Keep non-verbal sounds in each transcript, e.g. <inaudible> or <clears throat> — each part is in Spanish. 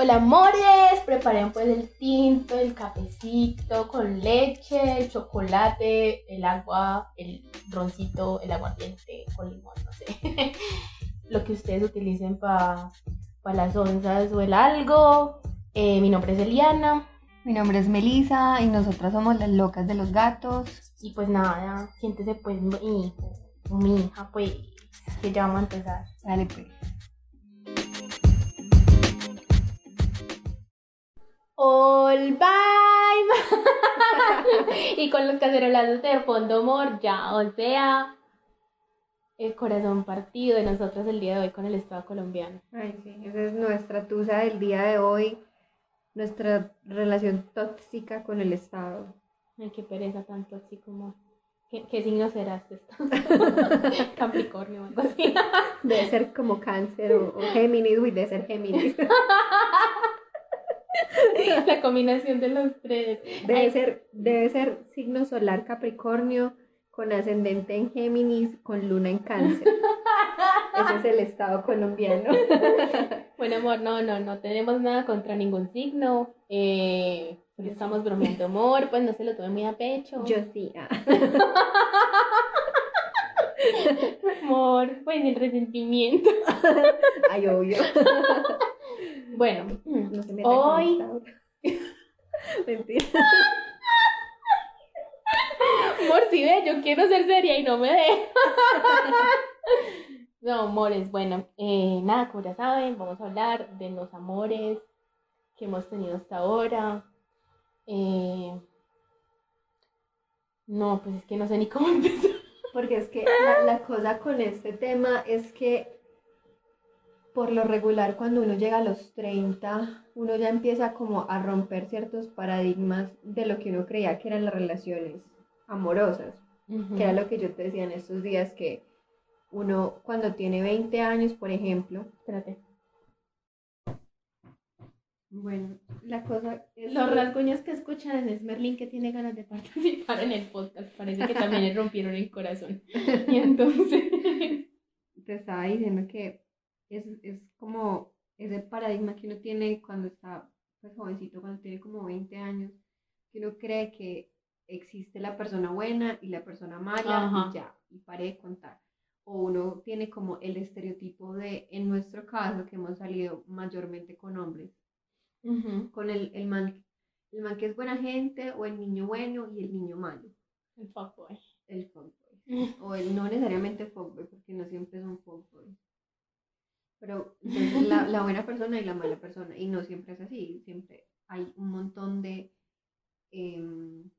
Hola amores, preparen pues el tinto, el cafecito con leche, el chocolate, el agua, el roncito, el aguardiente con limón, no sé. <laughs> Lo que ustedes utilicen para las onzas o el algo. Eh, mi nombre es Eliana. Mi nombre es Melisa y nosotras somos las locas de los gatos. Y pues nada, siéntese pues mi mi hija, pues que ya vamos a empezar. Dale pues. All bye. <laughs> y con los cacerolazos de fondo amor, ya, o sea, el corazón partido de nosotros el día de hoy con el Estado colombiano. Ay, sí, esa es nuestra tusa del día de hoy, nuestra relación tóxica con el Estado. Ay, qué pereza tan tóxico, amor. ¿Qué, ¿Qué, signo serás esto? <laughs> Capricornio o algo así. Debe ser como cáncer o, o Géminis, uy, debe ser Géminis. <laughs> <laughs> La combinación de los tres. Debe ser, debe ser signo solar Capricornio con ascendente en Géminis, con luna en cáncer. <laughs> Ese es el estado colombiano. <laughs> Bueno, amor, no, no, no tenemos nada contra ningún signo. Eh, solo estamos bromeando, amor, pues no se lo tome muy a pecho. Yo sí. ah. Amor, pues el resentimiento. Ay, obvio. Bueno, No se hoy. <laughs> Mentira. Amor, si ve, yo quiero ser seria y no me deja. <laughs> No, amores, bueno, eh, nada, como ya saben, vamos a hablar de los amores que hemos tenido hasta ahora. Eh, no, pues es que no sé ni cómo empezar. Porque es que la, la cosa con este tema es que por lo regular cuando uno llega a los 30, uno ya empieza como a romper ciertos paradigmas de lo que uno creía que eran las relaciones amorosas. que era lo que yo te decía en estos días, que uno cuando tiene 20 años, por ejemplo, Espérate. bueno, la cosa es Los rasguños que escuchan es Merlin que tiene ganas de participar en el podcast. Parece que también le rompieron el corazón. <laughs> Y entonces. te estaba diciendo que es, es como ese paradigma que uno tiene cuando está pues, jovencito, cuando tiene como 20 años, que uno cree que existe la persona buena y la persona mala Ajá. y ya, y pare de contar. O uno tiene como el estereotipo de, en nuestro caso, que hemos salido mayormente con hombres, con el, el, man, el man que es buena gente o el niño bueno y el niño malo, El fuckboy. el fuckboy. O el no necesariamente fuckboy, porque no siempre son fuckboy. Pero entonces, la, <laughs> la buena persona y la mala persona. Y no siempre es así. Siempre hay un montón de. em,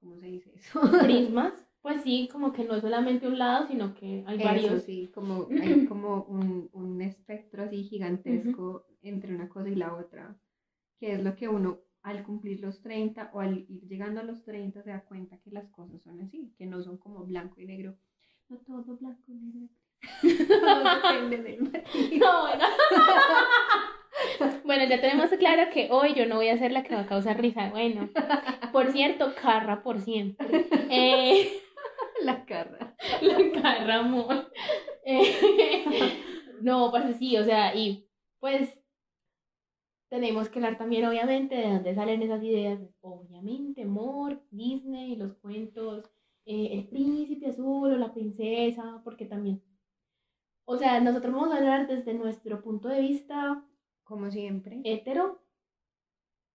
¿Cómo se dice eso? <laughs> Prismas. Pues sí, como que no es solamente un lado, sino que hay Eso varios. sí, como, <laughs> hay como un, un espectro así gigantesco entre una cosa y la otra. Que es lo que uno al cumplir los 30 o al ir llegando a los 30 se da cuenta que las cosas son así, que no son como blanco y negro. No todo blanco y negro. Depende del matiz. No, bueno. <laughs> Bueno, ya tenemos claro que hoy yo no voy a ser la que va a causar risa. Bueno, por cierto, carra por siempre. Eh, La cara. <laughs> la carra, amor. Eh, no, pues sí, o sea, y pues tenemos que hablar también, obviamente, de dónde salen esas ideas. Obviamente, amor, Disney, los cuentos, eh, el príncipe azul o la princesa, porque también. O sea, nosotros vamos a hablar desde nuestro punto de vista Como siempre. hetero,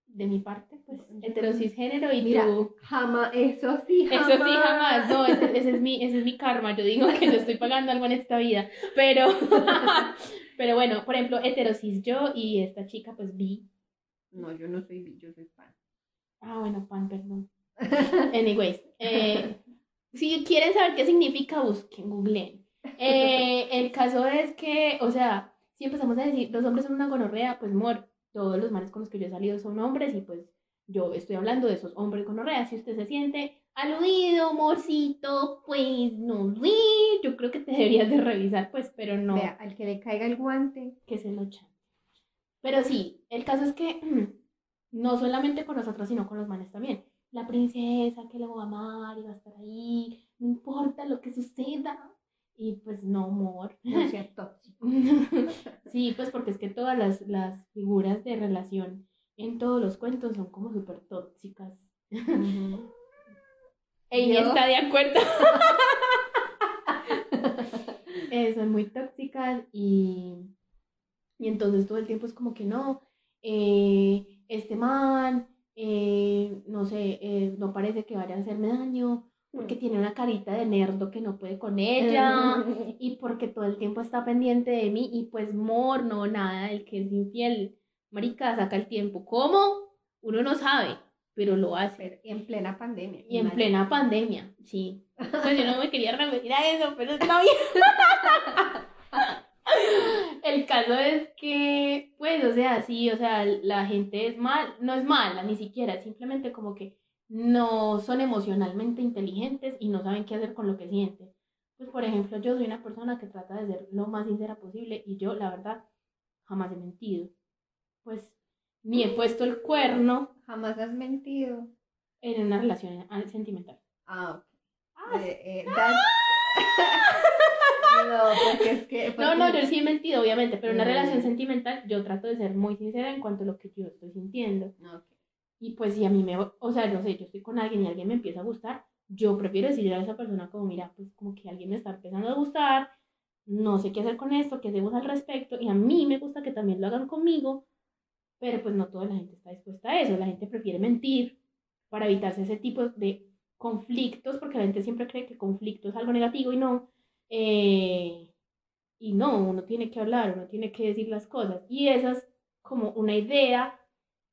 de mi parte, pues, hetero cisgénero y Mira, tú. jamás, eso sí, jamás. Eso sí, jamás, no, ese, ese es mi, ese es mi karma, yo digo que yo estoy pagando algo en esta vida, pero, <laughs> pero bueno, por ejemplo, heterosis yo y esta chica, pues vi, No, yo no soy bi, yo soy pan. ah, bueno, pan, perdón, anyways, eh, si quieren saber qué significa, busquen, googleen, Eh, el caso es que, o sea, si empezamos a decir, los hombres son una gonorrea, pues, mor, todos los manes con los que yo he salido son hombres y pues yo estoy hablando de esos hombres gonorrea. Si usted se siente aludido, amorcito, pues no sé, yo creo que te deberías de revisar, pues, pero no Vea, al que le caiga el guante, que se lo. Pero sí, el caso es que <clears throat> no solamente con nosotros, sino con los manes también. La princesa que la va a amar y va a estar ahí, no importa lo que suceda. Y pues no, amor. No sea tóxico. <laughs> sí, pues porque es que todas las, las figuras de relación en todos los cuentos son como súper tóxicas. Ella está de acuerdo. <laughs> eh, son muy tóxicas y, y entonces todo el tiempo es como que no, eh, este man, eh, no sé, eh, no parece que vaya a hacerme daño, porque tiene una carita de nerdo que no puede con ella, <laughs> y porque todo el tiempo está pendiente de mí, y pues mor, no, nada, el que es infiel, marica, saca el tiempo. ¿Cómo? Uno no sabe, pero lo hace. en plena pandemia. Y en plena pandemia, sí. <laughs> Pues yo no me quería referir a eso, pero está bien. <laughs> El caso es que, pues, o sea, sí, o sea, la gente es mal, no es mala ni siquiera, simplemente como que no son emocionalmente inteligentes y no saben qué hacer con lo que sienten. Pues, por ejemplo, yo soy una persona que trata de ser lo más sincera posible y yo, la verdad, jamás he mentido. Pues, ni he puesto el cuerno. Jamás has mentido. En una relación sentimental. Ah, ok. Ah, eh, eh, <laughs> no, porque es que... No, no, yo sí he mentido, obviamente, pero en una relación mm. sentimental yo trato de ser muy sincera en cuanto a lo que yo estoy sintiendo. Y pues si a mí me, o sea, no sé, yo estoy con alguien y alguien me empieza a gustar, yo prefiero decirle a esa persona como, mira, pues como que alguien me está empezando a gustar, no sé qué hacer con esto, qué hacemos al respecto, y a mí me gusta que también lo hagan conmigo, pero pues no toda la gente está dispuesta a eso, la gente prefiere mentir para evitarse ese tipo de conflictos, porque la gente siempre cree que conflicto es algo negativo y no. Eh, y no, uno tiene que hablar, uno tiene que decir las cosas. Y esa es como una idea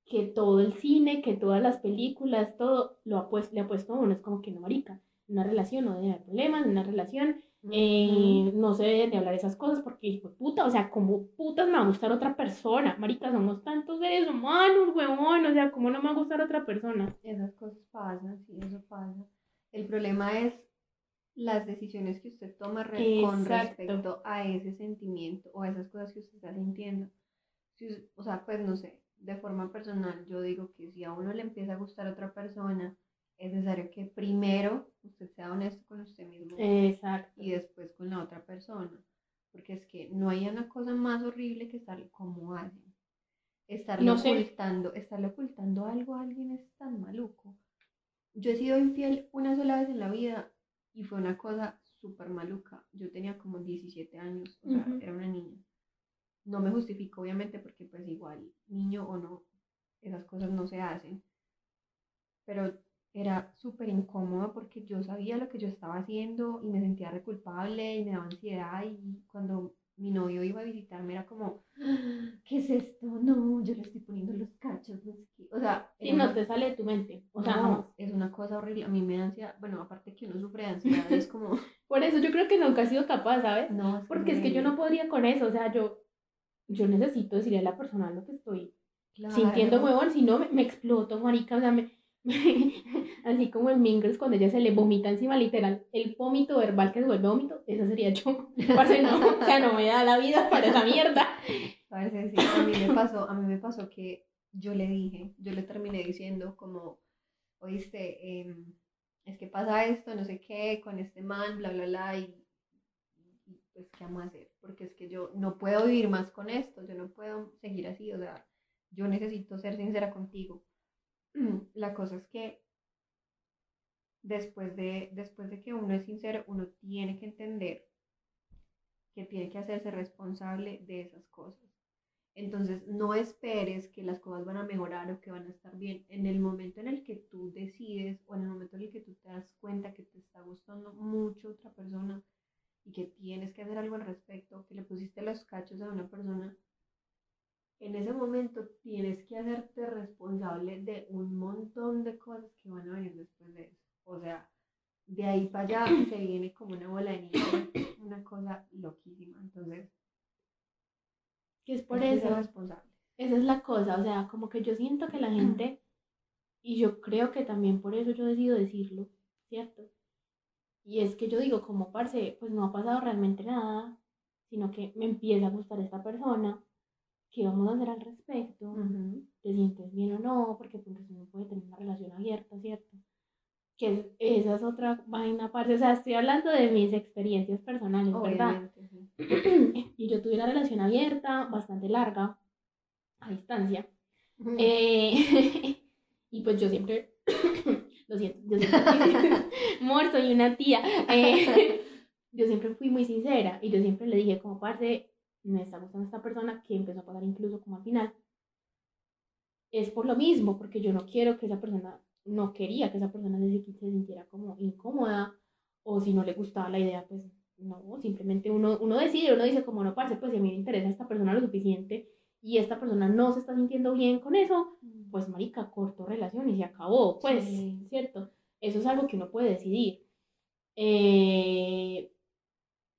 que todo el cine, que todas las películas, todo lo ha puesto, le ha puesto a uno. Es como que no, marica, en una relación no debe haber problemas, en una relación eh, no se deben de hablar esas cosas porque, puta, o sea, como putas me va a gustar otra persona. Marica, somos tantos seres humanos, huevón, o sea, ¿cómo no me va a gustar otra persona? Esas cosas pasan, sí, eso pasa. El problema es las decisiones que usted toma con respecto a ese sentimiento o a esas cosas que usted está sintiendo. o sea, pues no sé, de forma personal, yo digo que si a uno le empieza a gustar otra persona, es necesario que primero usted sea honesto con usted mismo Exacto. y después con la otra persona. Porque es que no hay una cosa más horrible que estar como alguien. Estarle ocultando, estarle ocultando algo a alguien es tan maluco. Yo he sido infiel una sola vez en la vida y fue una cosa súper maluca. Yo tenía como 17 años, o sea, era una niña. No me justifico, obviamente, porque pues igual, niño o no, esas cosas no se hacen. Pero era súper incómodo porque yo sabía lo que yo estaba haciendo y me sentía reculpable y me daba ansiedad y cuando mi novio iba a visitarme era como, <gasps> ¿qué es esto? No, yo le estoy poniendo los cachos, no sé qué. O sea, sí, no te sale de tu mente. O sea, es una cosa horrible. A mí me da ansiedad, bueno, aparte que uno sufre de ansiedad, es como... <laughs> Por eso yo creo que nunca he sido capaz, ¿sabes? No, porque es que yo no podría con eso, o sea, yo, yo necesito decirle a la persona lo que estoy sintiendo huevón, si no me, me exploto, marica, o sea, me, <laughs> Así como el Mingles cuando ella se le vomita encima, literal, el vómito verbal que se vuelve vómito, eso sería yo. <laughs> no, o sea, no me da la vida para esa mierda. Ver, sí, a mí me pasó, a mí me pasó que yo le dije, yo le terminé diciendo como, oíste, em, es que pasa esto, no sé qué, con este man, bla, bla, bla, y, y, pues, ¿qué vamos a hacer? Porque es que yo no puedo vivir más con esto, yo no puedo seguir así, o sea, yo necesito ser sincera contigo <clears throat> la cosa es que después de, después de que uno es sincero, uno tiene que entender que tiene que hacerse responsable de esas cosas. Entonces, no esperes que las cosas van a mejorar o que van a estar bien. En el momento en el que tú decides o en el momento en el que tú te das cuenta que te está gustando mucho otra persona y que tienes que hacer algo al respecto, que le pusiste los cachos a una persona, en ese momento tienes que hacerte responsable de un montón de cosas que van a venir después de eso. O sea, de ahí para allá <clears throat> se viene como una bola de nieve, una cosa loquísima. Entonces, que es por eso. responsable. Esa es la cosa, o sea, como que yo siento que la gente, y yo creo que también por eso yo decido decirlo, ¿cierto? Y es que yo digo, como parce, pues no ha pasado realmente nada, sino que me empieza a gustar esta persona, ¿qué vamos a hacer al respecto? ¿Te sientes bien o no? Porque pues uno puede tener una relación abierta, ¿cierto? que esa es otra vaina aparte, o sea, estoy hablando de mis experiencias personales, ¿verdad? <clears throat> y yo tuve una relación abierta, bastante larga, a distancia, eh, <laughs> y pues yo siempre, <clears throat> lo siento, yo siempre, <laughs> soy una tía, eh, <laughs> yo siempre fui muy sincera, y yo siempre le dije como parte, me está gustando esta persona, que empezó a pasar incluso como al final, es por lo mismo, porque yo no quiero que esa persona no quería que esa persona se, sintiera como incómoda o si no le gustaba la idea, pues no, simplemente uno, uno decide, uno dice como no, parce, pues si a mí me interesa esta persona lo suficiente y esta persona no se está sintiendo bien con eso, mm. pues marica, corto relación y se acabó, pues, ¿cierto? Eso es algo que uno puede decidir. Eh,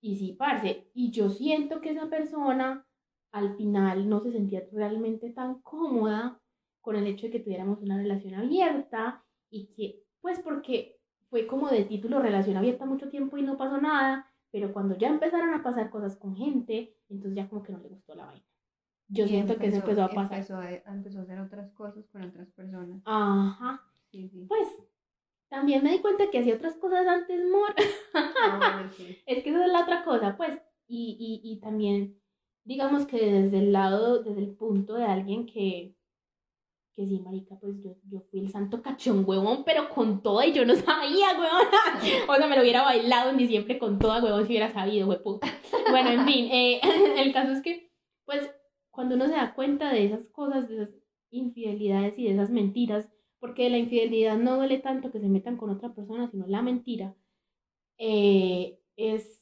y sí, parce, y yo siento que esa persona al final no se sentía realmente tan cómoda con el hecho de que tuviéramos una relación abierta y que, pues porque fue como de título relación abierta mucho tiempo y no pasó nada, pero cuando ya empezaron a pasar cosas con gente, entonces ya como que no le gustó la vaina. Yo siento que eso empezó a pasar. Empezó a, empezó a hacer otras cosas con otras personas. Ajá. Sí, sí. Pues también me di cuenta que hacía otras cosas antes, mor. Ah, <laughs> es que esa es la otra cosa, pues. Y, y, y también, digamos que desde el lado, desde el punto de alguien que, que sí, marica, pues yo, yo fui el santo cachón, huevón, pero con toda y yo no sabía, huevón. <laughs> o sea, me lo hubiera bailado ni siempre con toda, huevón, si hubiera sabido, huevón. <laughs> Bueno, en fin, eh, el caso es que, pues, cuando uno se da cuenta de esas cosas, de esas infidelidades y de esas mentiras, porque la infidelidad no duele tanto que se metan con otra persona, sino la mentira, eh, es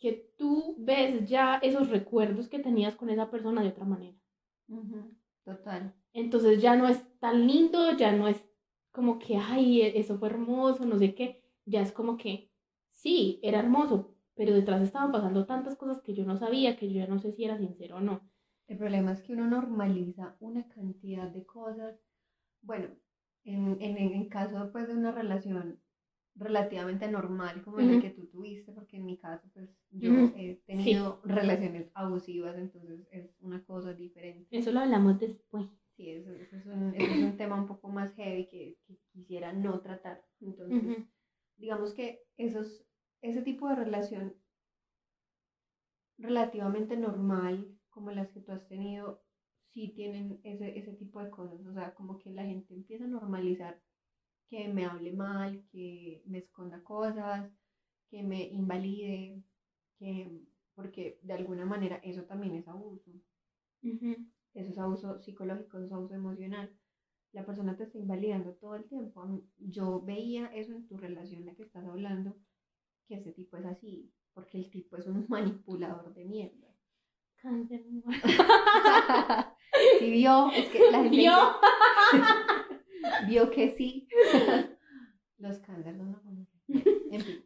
que tú ves ya esos recuerdos que tenías con esa persona de otra manera. Total. Entonces ya no es tan lindo, ya no es como que, ay, e-, eso fue hermoso, no sé qué, ya es como que, sí, era hermoso, pero detrás estaban pasando tantas cosas que yo no sabía, que yo ya no sé si era sincero o no. El problema es que uno normaliza una cantidad de cosas. Bueno, en, en, en caso pues, de una relación relativamente normal como la que tú tuviste, porque en mi caso, pues yo he tenido relaciones abusivas, entonces es una cosa diferente. Eso lo hablamos después. Sí, eso, es, un, es, un, tema un poco más heavy que, que quisiera no tratar. Entonces, digamos que esos, ese tipo de relación relativamente normal, tú has tenido, sí tienen ese, ese tipo de cosas. O sea, como que la gente empieza a normalizar que me hable mal, que me esconda cosas, que me invalide, que porque de alguna manera eso también es abuso. Eso es abuso psicológico, eso es abuso emocional. La persona te está invalidando todo el tiempo. Yo veía eso en tu relación, la que estás hablando, que ese tipo es así, porque el tipo es un <laughs> manipulador de mierda. Cáncer. <laughs> sí, vio, es que la gente. ¿Vio? <laughs> vio que sí. <laughs> Los cáncer no lo conocen. En fin,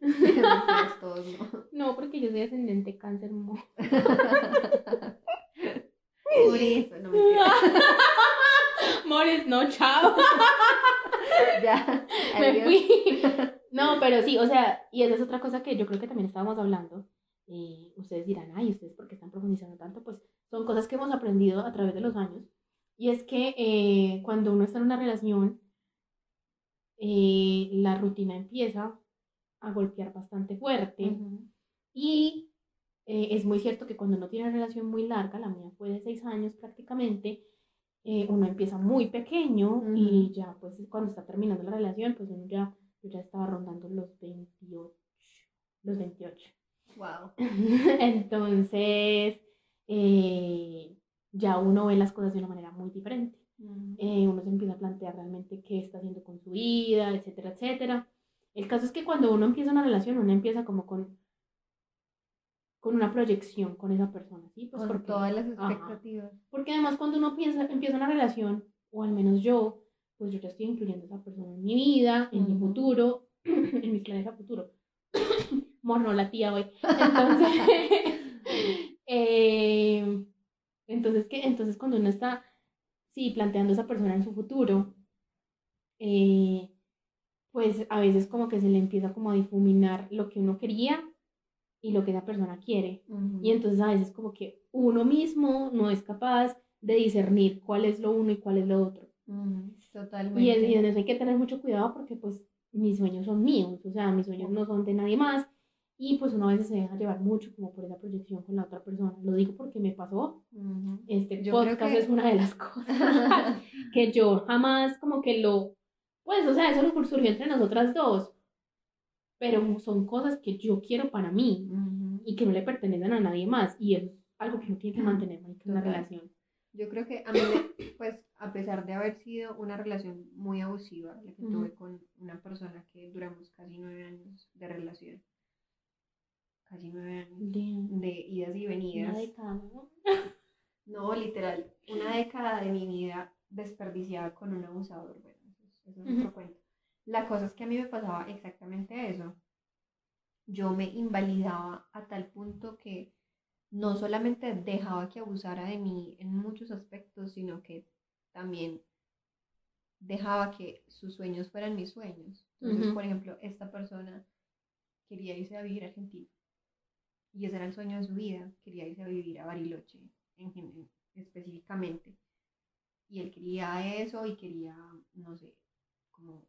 todos no. No, porque yo soy ascendente cáncer. Mo. Por eso, no me Mores, no, chao. ya, me fui. No, pero sí, o sea, y esa es otra cosa que yo creo que también estábamos hablando. Eh, ustedes dirán, ay, ¿ustedes por qué están profundizando tanto? Pues son cosas que hemos aprendido a través de los años. Y es que eh, cuando uno está en una relación, eh, la rutina empieza a golpear bastante fuerte. Y eh, es muy cierto que cuando uno tiene una relación muy larga, la mía fue de seis años prácticamente, eh, uno empieza muy pequeño y ya pues cuando está terminando la relación, pues uno ya, yo ya estaba rondando los 28, los 28. Wow. <laughs> Entonces, eh, ya uno ve las cosas de una manera muy diferente. uno se empieza a plantear realmente qué está haciendo con su vida, etcétera, etcétera. El caso es que cuando uno empieza una relación, uno empieza como con con una proyección con esa persona, ¿sí? Pues con todas las expectativas. porque además cuando uno piensa, empieza una relación, o al menos yo, pues yo ya estoy incluyendo a esa persona en mi vida, en mi futuro, <clears throat> en mi planes a futuro. <clears throat> Morno la tía hoy. Entonces, <laughs> eh, entonces, ¿qué? Entonces cuando uno está, sí, planteando a esa persona en su futuro, eh, pues a veces como que se le empieza como a difuminar lo que uno quería y lo que esa persona quiere. Y entonces a veces como que uno mismo no es capaz de discernir cuál es lo uno y cuál es lo otro. Totalmente. Y, en eso hay que tener mucho cuidado porque pues mis sueños son míos, o sea, mis sueños no son de nadie más. Y pues uno a veces se deja llevar mucho como por esa proyección con la otra persona. Lo digo porque me pasó. Este Yo creo podcast que- es una de las <laughs> cosas <laughs> que yo jamás como que lo... Pues, o sea, eso lo surgió entre nosotras dos. Pero son cosas que yo quiero para mí y que no le pertenecen a nadie más. Y es algo que uno tiene que mantener en Total. relación. Yo creo que a mí, pues, a pesar de haber sido una relación muy abusiva, la que tuve con una persona que duramos casi nueve años de relación, casi nueve años De, de idas y una venidas, década, ¿no? no, literal, una década de mi vida desperdiciada con un abusador, bueno, eso es, otro cuento. La cosa es que a mí me pasaba exactamente eso. Yo me invalidaba a tal punto que no solamente dejaba que abusara de mí en muchos aspectos, sino que también dejaba que sus sueños fueran mis sueños. Entonces, por ejemplo, esta persona quería irse a vivir a Argentina. Y ese era el sueño de su vida. Quería irse a vivir a Bariloche, en, específicamente. Y él quería eso y quería, no sé, como,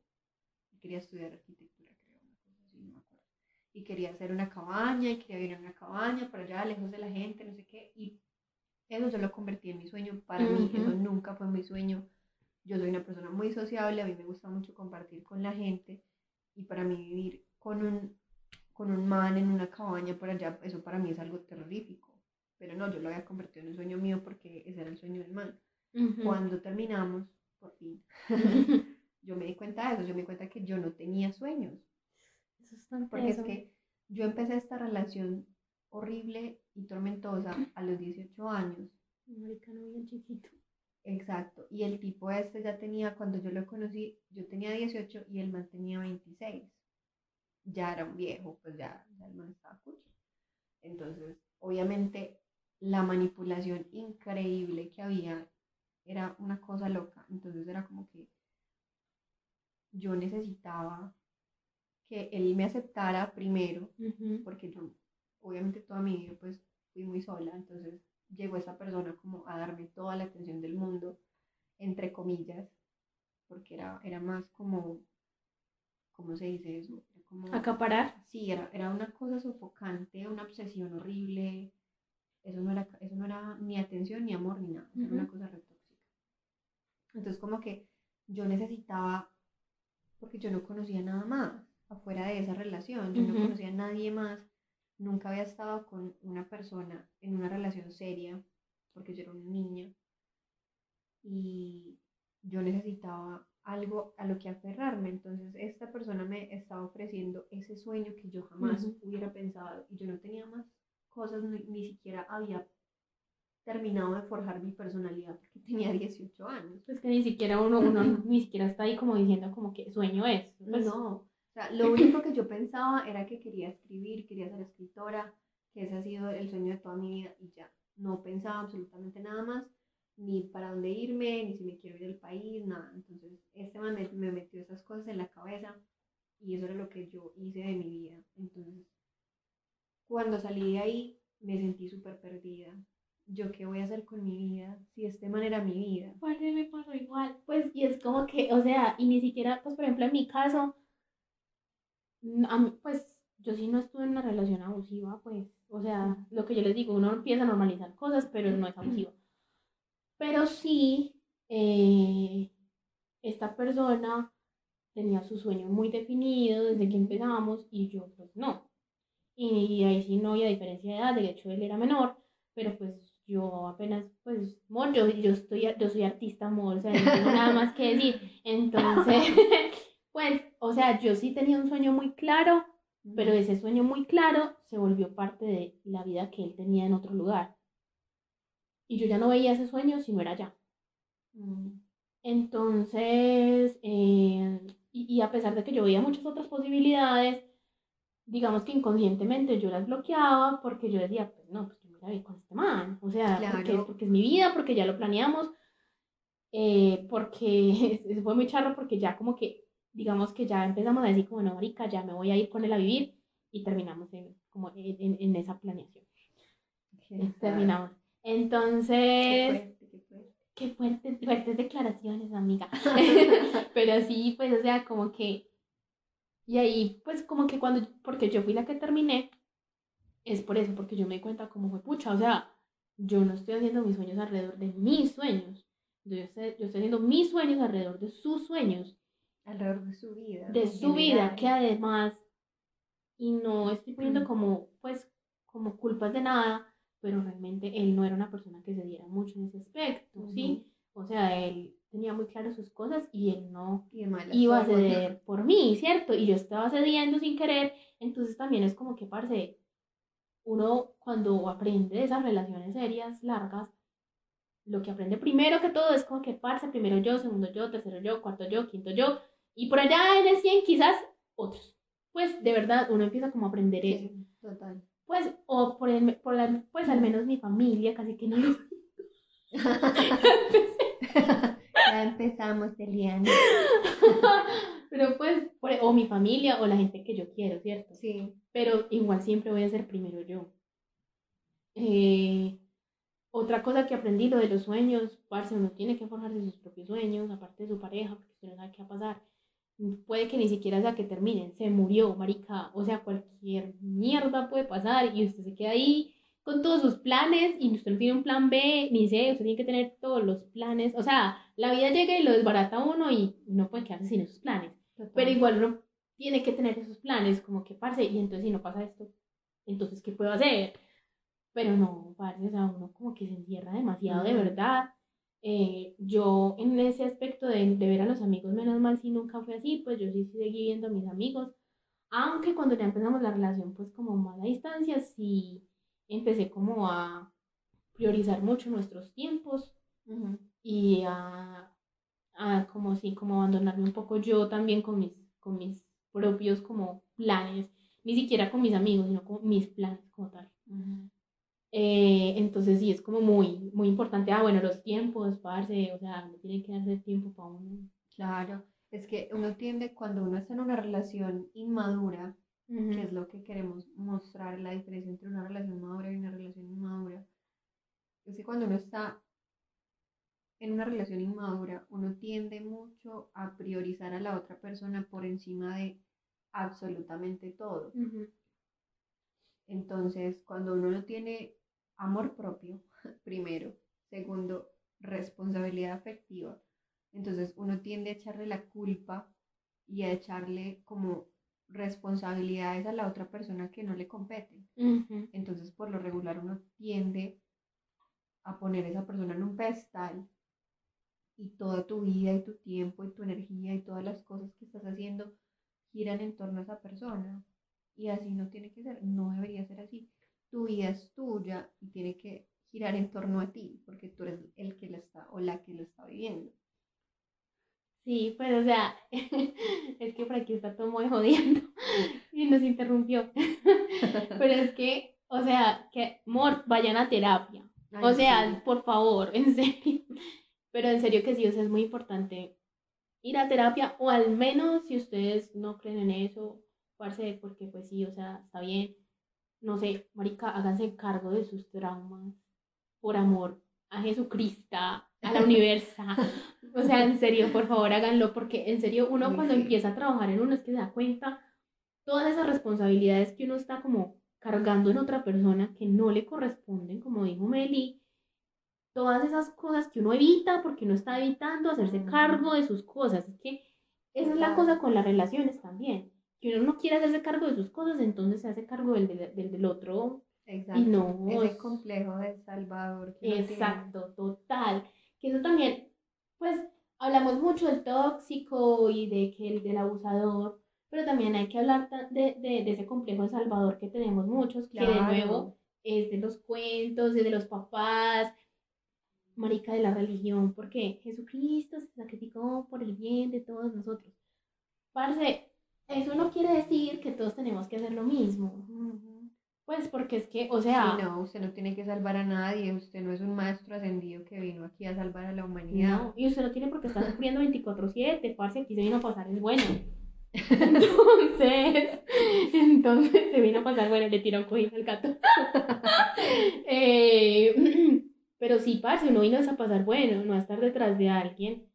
quería estudiar arquitectura, creo, una cosa así, no me acuerdo. Y quería hacer una cabaña y quería vivir en una cabaña por allá, lejos de la gente, no sé qué. Y eso yo lo convertí en mi sueño para mí. Eso nunca fue mi sueño. Yo soy una persona muy sociable, a mí me gusta mucho compartir con la gente. Y para mí vivir con un, con un man en una cabaña por allá, eso para mí es algo terrorífico. Pero no, yo lo había convertido en un sueño mío porque ese era el sueño del man. Cuando terminamos, por fin, <laughs> <laughs> yo me di cuenta de eso, yo me di cuenta que yo no tenía sueños. Eso es tan Porque es que yo empecé esta relación horrible y tormentosa a los 18 años. Marica, no bien chiquito. Exacto. Y el tipo este ya tenía, cuando yo lo conocí, yo tenía 18 y el man tenía 26. Ya era un viejo, pues ya, ya el man estaba cucho. Entonces, obviamente, la manipulación increíble que había era una cosa loca. Entonces era como que yo necesitaba que él me aceptara primero porque yo obviamente toda mi vida pues fui muy sola, entonces llegó esa persona como a darme toda la atención del mundo, entre comillas, porque era, era más como, ¿cómo se dice eso? Como, Acaparar. sí, era, era una cosa sofocante, una obsesión horrible, eso no era, eso no era ni atención ni amor ni nada, eso era una cosa re tóxica. Entonces como que yo necesitaba, porque yo no conocía nada más afuera de esa relación, yo no conocía a nadie más, nunca había estado con una persona en una relación seria, porque yo era una niña, y yo necesitaba algo a lo que aferrarme, entonces esta persona me estaba ofreciendo ese sueño que yo jamás Ujú. hubiera pensado, y yo no tenía más cosas, ni, ni siquiera había terminado de forjar mi personalidad porque tenía 18 años. Pues que ni siquiera uno, uno <clears throat> ni siquiera está ahí como diciendo como que sueño es. Pues, No, o sea, lo único que yo pensaba era que quería escribir, quería ser escritora, que ese ha sido el sueño de toda mi vida y ya. No pensaba absolutamente nada más, ni para dónde irme, ni si me quiero ir del país, nada. Entonces, este man me, me metió esas cosas en la cabeza y eso era lo que yo hice de mi vida. Entonces, cuando salí de ahí, me sentí súper perdida. ¿Yo qué voy a hacer con mi vida? Si este man era mi vida. Parce, me pasó igual. Pues, y es como que, o sea, y ni siquiera, pues, por ejemplo, en mi caso, pues, yo sí no estuve en una relación abusiva, pues, o sea, lo que yo les digo, uno empieza a normalizar cosas, pero no es abusiva. Pero sí, eh, esta persona tenía su sueño muy definido desde que empezamos y yo, pues, no. Y ahí sí no había diferencia de edad, de hecho él era menor, pero pues yo apenas, pues, amor, yo, yo, estoy, yo soy artista, amor, o sea, no tengo nada más que decir. Entonces, <laughs> pues, o sea, yo sí tenía un sueño muy claro, pero ese sueño muy claro se volvió parte de la vida que él tenía en otro lugar. Y yo ya no veía ese sueño si no era. Mm, Entonces, eh, y, y a pesar de que yo veía muchas otras posibilidades, digamos que inconscientemente yo las bloqueaba porque yo decía, pues no, pues yo me voy a ir con este man, o sea, porque, Claro. es, porque es mi vida, porque ya lo planeamos, eh, porque <laughs> eso fue muy charro, porque ya como que, digamos que ya empezamos a decir como, no, marica, ya me voy a ir con él a vivir y terminamos en, como en, en- esa planeación, terminamos. Qué Entonces, fuerte, qué fuerte. qué fuertes, fuertes declaraciones, amiga. <laughs> <laughs> Pero sí, pues, o sea, como que Y ahí, pues como que cuando, porque yo fui la que terminé, es por eso, porque yo me di cuenta como fue pucha, o sea, yo no estoy haciendo mis sueños alrededor de mis sueños, yo estoy, yo estoy haciendo mis sueños alrededor de sus sueños. Alrededor de su vida. De su vida, que además, y no estoy poniendo como, pues, como culpas de nada, pero realmente él no era una persona que se diera mucho en ese aspecto, ¿sí? O sea, él tenía muy claro sus cosas y él no iba a ceder por mí, ¿cierto? Y yo estaba cediendo sin querer, entonces también es como que, parce, uno cuando aprende de esas relaciones serias, largas, lo que aprende primero que todo es como que, parce, primero yo, segundo yo, tercero yo, cuarto yo, quinto yo, y por allá en el 100 quizás otros. Pues de verdad uno empieza como a aprender eso. Total pues, o por, el, por la, pues al menos mi familia, casi que no lo <laughs> Ya empezamos, Eliana. Pero pues, o mi familia o la gente que yo quiero, ¿cierto? Sí. Pero igual siempre voy a ser primero yo. Eh, otra cosa que aprendí, lo de los sueños, parce, uno tiene que forjarse sus propios sueños, aparte de su pareja, porque usted no sabe qué va a pasar puede que ni siquiera sea que terminen, se murió, marica, o sea, cualquier mierda puede pasar y usted se queda ahí con todos sus planes y usted no tiene un plan B, ni sé, usted tiene que tener todos los planes, o sea, la vida llega y lo desbarata uno y no puede quedarse sin esos planes, pero igual uno tiene que tener esos planes, como que parce, y entonces si no pasa esto, entonces ¿qué puedo hacer? Pero no, parce, o sea, uno como que se encierra demasiado de verdad eh, yo en ese aspecto de, de, ver a los amigos, menos mal si nunca fue así, pues yo sí seguí viendo a mis amigos, aunque cuando ya empezamos la relación, pues como más a distancia, sí empecé como a priorizar mucho nuestros tiempos y a, a, como sí, como abandonarme un poco yo también con mis, con mis propios como planes, ni siquiera con mis amigos, sino con mis planes como tal. Eh, entonces sí, es como muy, muy importante. Ah, bueno, los tiempos, parce, o sea, no tiene que darse tiempo para uno. Claro, es que uno tiende, cuando uno está en una relación inmadura, que es lo que queremos mostrar, la diferencia entre una relación madura y una relación inmadura, es que cuando uno está en una relación inmadura, uno tiende mucho a priorizar a la otra persona por encima de absolutamente todo. Entonces, cuando uno no tiene amor propio, <laughs> primero. Segundo, responsabilidad afectiva. Entonces uno tiende a echarle la culpa y a echarle como responsabilidades a la otra persona que no le competen. Entonces por lo regular uno tiende a poner a esa persona en un pedestal y toda tu vida y tu tiempo y tu energía y todas las cosas que estás haciendo giran en torno a esa persona. Y así no tiene que ser, no debería ser así tu vida es tuya y tiene que girar en torno a ti, porque tú eres el que lo está o la que lo está viviendo. Sí, pues o sea, <laughs> es que por aquí está todo muy jodiendo <laughs> y nos interrumpió. <laughs> Pero es que, o sea, que, amor, vayan a terapia. o sea, por favor, en serio. Pero en serio que sí, o sea, es muy importante ir a terapia, o al menos si ustedes no creen en eso, porque pues sí, o sea, está bien no sé, marica, háganse cargo de sus traumas por amor a Jesucristo, a la universa. o sea, en serio, por favor, háganlo, porque en serio, uno cuando empieza a trabajar en uno es que se da cuenta todas esas responsabilidades que uno está como cargando en otra persona que no le corresponden, como dijo Meli, todas esas cosas que uno evita porque uno está evitando hacerse cargo de sus cosas. Es que esa es la cosa con las relaciones también que uno no quiere hacerse cargo de sus cosas, entonces se hace cargo del, del, del otro. Exacto. Y no. Ese complejo de Salvador. exacto, total. Que eso también, pues, hablamos mucho del tóxico y de que el del abusador, pero también hay que hablar de, de, de ese complejo de Salvador que tenemos muchos, que de nuevo es de los cuentos, es de los papás, marica de la religión, porque Jesucristo se sacrificó por el bien de todos nosotros. Parce, eso no quiere decir que todos tenemos que hacer lo mismo. Pues porque es que, o sea... no, usted no tiene que salvar a nadie, usted no es un maestro ascendido que vino aquí a salvar a la humanidad. No, y usted no tiene por qué estar sufriendo 24/7, parce, aquí se vino a pasar, es bueno. <laughs> Entonces, entonces se vino a pasar, bueno, le tiró un cojín al gato. <laughs> eh, pero sí, parce, uno vino a pasar bueno, no a estar detrás de alguien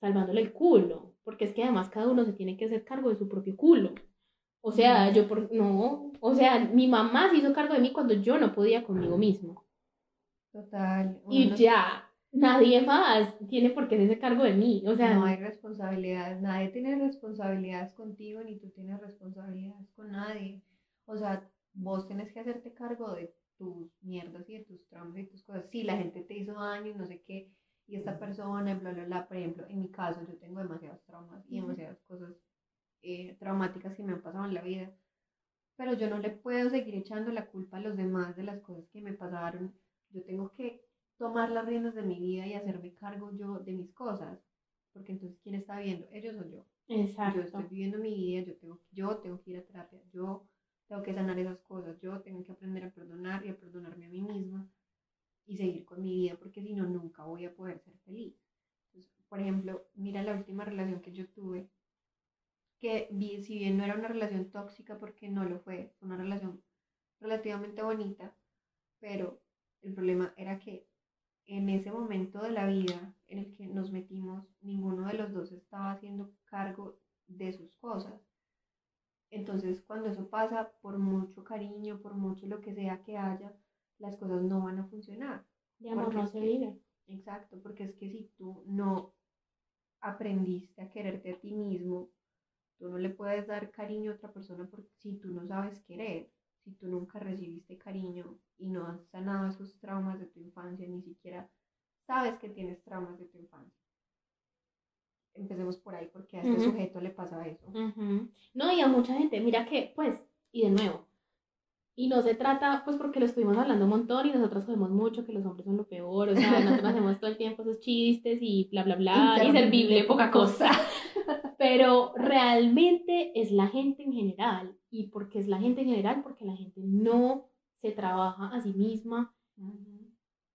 salvándole el culo porque es que además cada uno se tiene que hacer cargo de su propio culo. O sea, yo por, no, o sea, mi mamá se hizo cargo de mí cuando yo no podía conmigo mismo. Total. Y no- ya, nadie más tiene por qué hacerse cargo de mí. O sea, No hay responsabilidades, nadie tiene responsabilidades contigo ni tú tienes responsabilidades con nadie. O sea, vos tienes que hacerte cargo de tus mierdas y de tus traumas y tus cosas. Sí, la gente te hizo daño y no sé qué, y esta persona, bla, bla, bla. Por ejemplo, en mi caso, yo tengo demasiados traumas y demasiadas cosas eh, traumáticas que me han pasado en la vida. Pero yo no le puedo seguir echando la culpa a los demás de las cosas que me pasaron. Yo tengo que tomar las riendas de mi vida y hacerme cargo yo de mis cosas. Porque entonces, ¿quién está viendo? Ellos o yo. Yo exacto. estoy viviendo mi vida, yo tengo, yo tengo que ir a terapia, yo tengo que sanar esas cosas, yo tengo que aprender a perdonar y a perdonarme a mí misma y seguir con mi vida, porque si no, nunca voy a poder ser feliz. Entonces, por ejemplo, mira la última relación que yo tuve, que si bien no era una relación tóxica, porque no lo fue, fue una relación relativamente bonita, pero el problema era que en ese momento de la vida en el que nos metimos, ninguno de los dos estaba haciendo cargo de sus cosas. Entonces, cuando eso pasa, por mucho cariño, por mucho lo que sea que haya, las cosas no van a funcionar. De amor no se vive. Exacto, porque es que si tú no aprendiste a quererte a ti mismo, tú no le puedes dar cariño a otra persona porque si tú no sabes querer, si tú nunca recibiste cariño y no has sanado esos traumas de tu infancia, ni siquiera sabes que tienes traumas de tu infancia. Empecemos por ahí, porque a este sujeto le pasa eso. No, y a mucha gente, mira que, pues, y de nuevo, y no se trata, pues porque lo estuvimos hablando un montón y nosotros sabemos mucho que los hombres son lo peor, o sea, nosotros hacemos todo el tiempo esos chistes y bla, bla, bla, y servible poca cosa. <laughs> Pero realmente es la gente en general. ¿Y por qué es la gente en general? Porque la gente no se trabaja a sí misma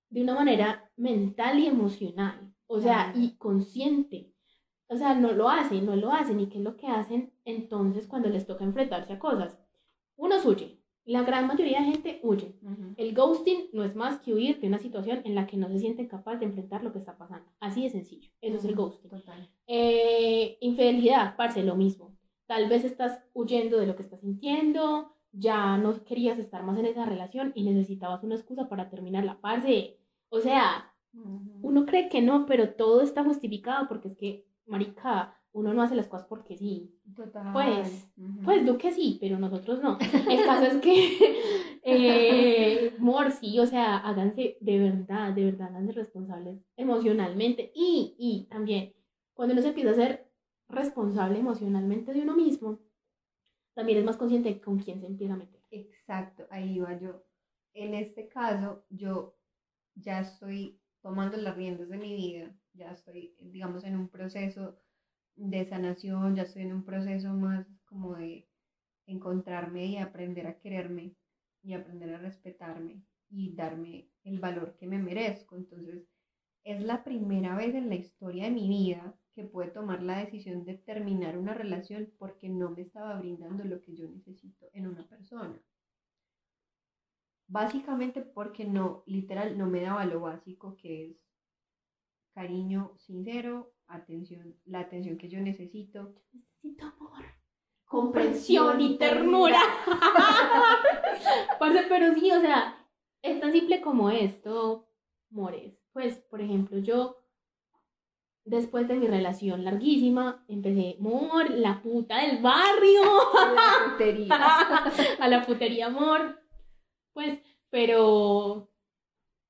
de una manera mental y emocional, o sea, y consciente. O sea, no lo hacen, no lo hacen. ¿Y qué es lo que hacen entonces cuando les toca enfrentarse a cosas? Unos huye. La gran mayoría de gente huye. El ghosting no es más que huir de una situación en la que no se sienten capaces de enfrentar lo que está pasando. Así de sencillo. Eso es el ghosting. Total. Eh, infidelidad, parce, lo mismo. Tal vez estás huyendo de lo que estás sintiendo, ya no querías estar más en esa relación y necesitabas una excusa para terminarla, parce. O sea, uno cree que no, pero todo está justificado porque es que, marica, uno no hace las cosas porque sí. Total. Pues, Ujú. Pues Duque sí, pero nosotros no. El caso es que, <laughs> eh, Mor, sí, o sea, háganse de verdad, de verdad, háganse responsables emocionalmente. Y, y también, cuando uno se empieza a ser responsable emocionalmente de uno mismo, también es más consciente de con quién se empieza a meter. Exacto, ahí iba yo. En este caso, yo ya estoy tomando las riendas de mi vida, ya estoy, digamos, en un proceso de sanación, ya estoy en un proceso más como de encontrarme y aprender a quererme y aprender a respetarme y darme el valor que me merezco. Entonces, es la primera vez en la historia de mi vida que pude tomar la decisión de terminar una relación porque no me estaba brindando lo que yo necesito en una persona. Básicamente porque no, literal, no me daba lo básico que es cariño sincero, atención, la atención que yo necesito. Necesito amor, comprensión y ternura. <laughs> Parce, pero sí, o sea, es tan simple como esto, Mores. Pues, por ejemplo, yo, después de mi relación larguísima, empecé, amor, la puta del barrio. La putería. <laughs> a la putería amor. Pues, pero,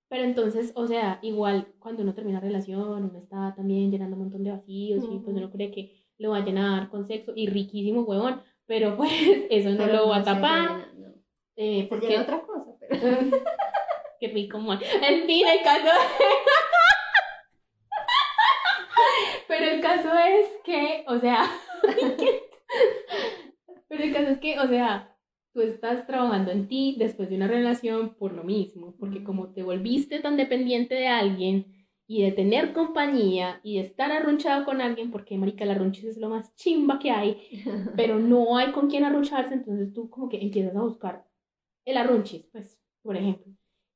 pero entonces, o sea, igual cuando uno termina relación, uno está también llenando un montón de vacíos y pues uno cree que lo va a llenar con sexo y riquísimo, huevón, pero <laughs> pues eso no Pero lo va a se tapar. no. eh, Se porque llena otra cosa, pero... <laughs> Qué rico, amor. En fin, el caso. <laughs> Pero el caso es que, o sea. Pero el caso es que, o sea, tú estás trabajando en ti después de una relación por lo mismo. Porque como te volviste tan dependiente de alguien y de tener compañía y de estar arrunchado con alguien, porque, marica, la arrunchis es lo más chimba que hay <laughs> pero no hay con quién arruncharse, entonces tú como que empiezas a buscar el arrunchis, pues, por ejemplo.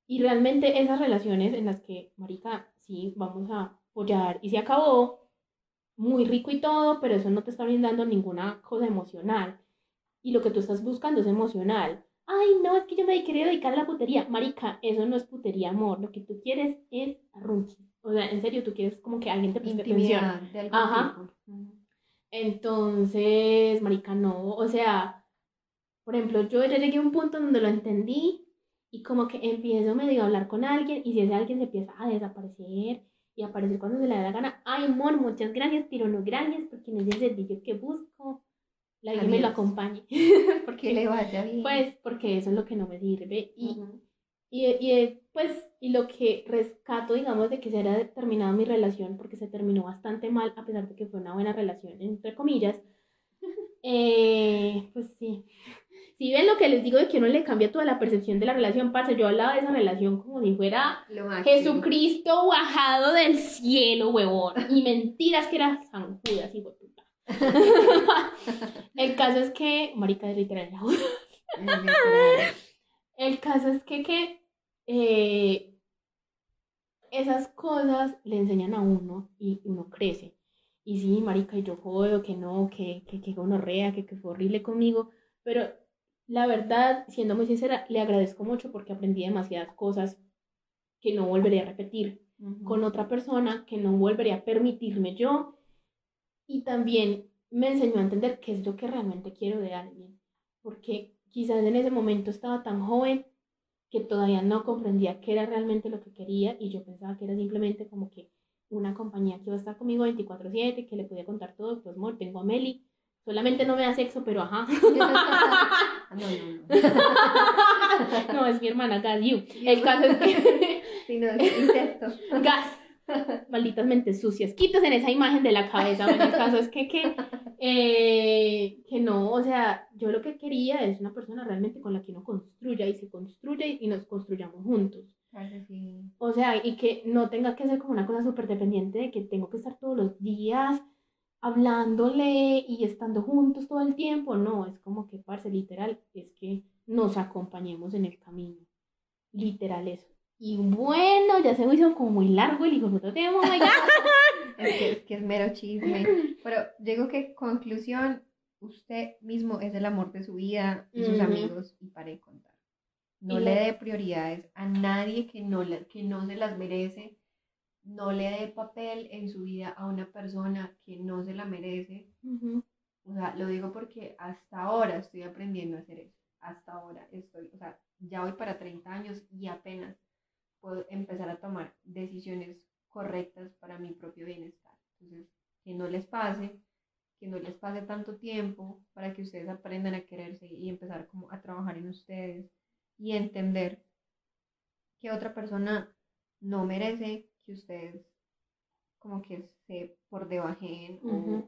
Y realmente esas relaciones en las que, marica, sí, vamos a apoyar y se acabó, muy rico y todo, pero eso no te está brindando ninguna cosa emocional. Y lo que tú estás buscando es emocional. Ay, no, es que yo me quería dedicar a la putería. Marica, eso no es putería, amor. Lo que tú quieres es arrunchis. O sea, en serio, tú quieres como que alguien te preste atención. Intimidad de algún Ajá. tipo. Entonces, marica, no, o sea, por ejemplo, yo ya llegué a un punto donde lo entendí y como que empiezo medio a hablar con alguien y si ese alguien se empieza a desaparecer y aparecer cuando se le da la gana, ay, amor, muchas gracias, pero no gracias porque no es el servicio que busco, la alguien me lo acompañe, <laughs> Que porque, le vaya bien. pues, porque eso es lo que no me sirve y Ujú. y, y eh, pues, y lo que rescato, digamos, de que se haya terminado mi relación, porque se terminó bastante mal, a pesar de que fue una buena relación, entre comillas, <laughs> eh, pues sí. Si ven lo que les digo de que uno le cambia toda la percepción de la relación, parce, yo hablaba de esa relación como si fuera. Jesucristo bajado del cielo, huevón. Y mentiras que era San Judas, hijo de puta. El caso es que, marica, literal. El caso es que, que eh, esas cosas le enseñan a uno y uno crece. Y sí, marica, y yo jodo, que no, que, que, que gonorrea, que, que fue horrible conmigo. Pero la verdad, siendo muy sincera, le agradezco mucho porque aprendí demasiadas cosas que no volveré a repetir Ujú. con otra persona, que no volvería a permitirme yo. Y también me enseñó a entender qué es lo que realmente quiero de alguien. Porque quizás en ese momento estaba tan joven que todavía no comprendía qué era realmente lo que quería y yo pensaba que era simplemente como que una compañía que iba a estar conmigo 24/7, que le podía contar todo, pues amor, tengo a Meli, solamente no me da sexo, pero ajá. <laughs> No, no, no. <laughs> no, es mi hermana, gas you. <laughs> El caso es que... Sí, no, es incesto. gas. Malditas mentes sucias. Quitas en esa imagen de la cabeza. Bueno, el caso es que, que, eh, que no, o sea, yo lo que quería es una persona realmente con la que uno construya y se construya y nos construyamos juntos. Sí. O sea, y que no tenga que ser como una cosa súper dependiente de que tengo que estar todos los días hablándole y estando juntos todo el tiempo. No, es como que, parce, literal, es que nos acompañemos en el camino. Literal eso. Y bueno, ya se me hizo como muy largo el hijo de tema, oh my God. <laughs> Es que, es que es mero chisme. Pero digo que conclusión, usted mismo es el amor de su vida y sus amigos y pare de contar. No Y le dé prioridades a nadie que no, la- que no se las merece. No le dé papel en su vida a una persona que no se la merece. O sea, lo digo porque hasta ahora estoy aprendiendo a hacer eso. Hasta ahora estoy, o sea, ya voy para 30 años y apenas puedo empezar a tomar decisiones correctas para mi propio bienestar. Entonces, que no les pase, que no les pase tanto tiempo para que ustedes aprendan a quererse y empezar como a trabajar en ustedes y entender que otra persona no merece que ustedes como que se por debajen o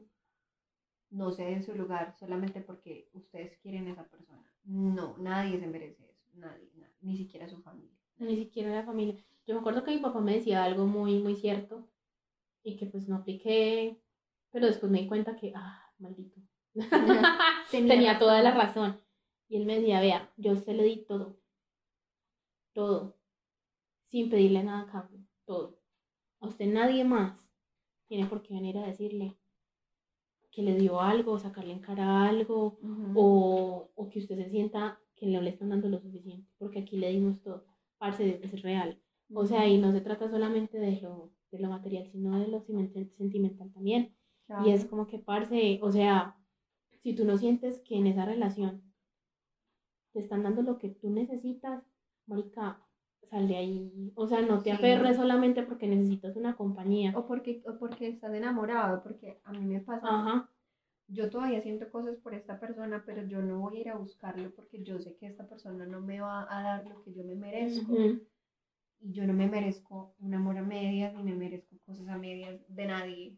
no se den su lugar solamente porque ustedes quieren a esa persona. No, nadie se merece eso, nadie, nadie, ni siquiera su familia. Ni siquiera la familia. Yo me acuerdo que mi papá me decía algo muy, muy cierto y que pues no apliqué, pero después me di cuenta que, ah, maldito. <laughs> Tenía, toda la razón. Y él me decía, vea, yo usted le di todo. Todo. Sin pedirle nada a cambio. Todo. A usted nadie más tiene por qué venir a decirle que le dio algo, sacarle en cara algo, o, o que usted se sienta que no le están dando lo suficiente, porque aquí le dimos todo, parce, es real. O sea, y no se trata solamente de lo, de lo material, sino de lo sentimental también. Y es Claro. como que, parce, o sea, si tú no sientes que en esa relación te están dando lo que tú necesitas, marica, sal de ahí. O sea, no te Sí. aferres solamente porque necesitas una compañía. O porque, o porque estás enamorado, porque a mí me pasa, Ajá. Yo todavía siento cosas por esta persona, pero yo no voy a ir a buscarlo porque yo sé que esta persona no me va a dar lo que yo me merezco. Ujú. Y yo no me merezco un amor a medias, ni me merezco cosas a medias de nadie.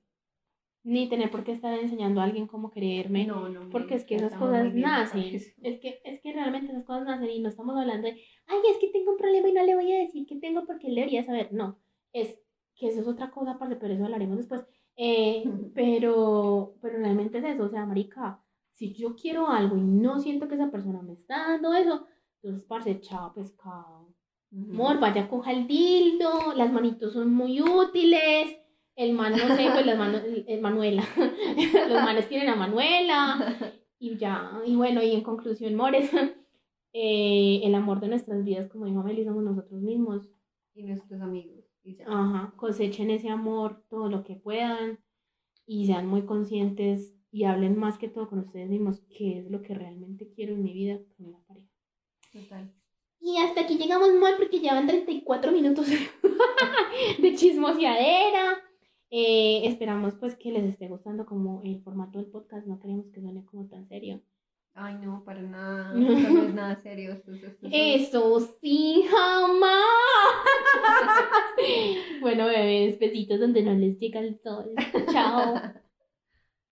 Ni tener por qué estar enseñando a alguien cómo quererme. No, no. Porque es que esas cosas bien nacen. Es que, es que realmente esas cosas nacen y no estamos hablando de, ay, es que tengo un problema y no le voy a decir que tengo porque él debería saber. No, es que eso es otra cosa aparte, pero eso hablaremos después. Eh, <laughs> pero, pero realmente es eso, o sea, marica, si yo quiero algo y no siento que esa persona me está dando eso, entonces, parce, chao, pescado. Amor, vaya, coja el dildo, las manitos son muy útiles. El man, no sé, pues las manos, el- el Manuela. <laughs> Los manes tienen a Manuela. <laughs> Y ya, y bueno, y en conclusión, Mores, eh, el amor de nuestras vidas, como dijo Meli, somos nosotros mismos. Y nuestros amigos. Y ya. Ajá, cosechen ese amor todo lo que puedan y sean muy conscientes y hablen más que todo con ustedes mismos qué es lo que realmente quiero en mi vida con una pareja. Total. Y hasta aquí llegamos mal porque llevan 34 minutos <laughs> de chismoseadera. Eh, esperamos pues que les esté gustando como el formato del podcast. No queremos que suene como tan serio. Ay, no, para nada. No es <laughs> nada serio. Esto, es- esto es- Eso sí, jamás. <laughs> bueno, bebés, besitos donde no les llega el sol. Chao. <laughs>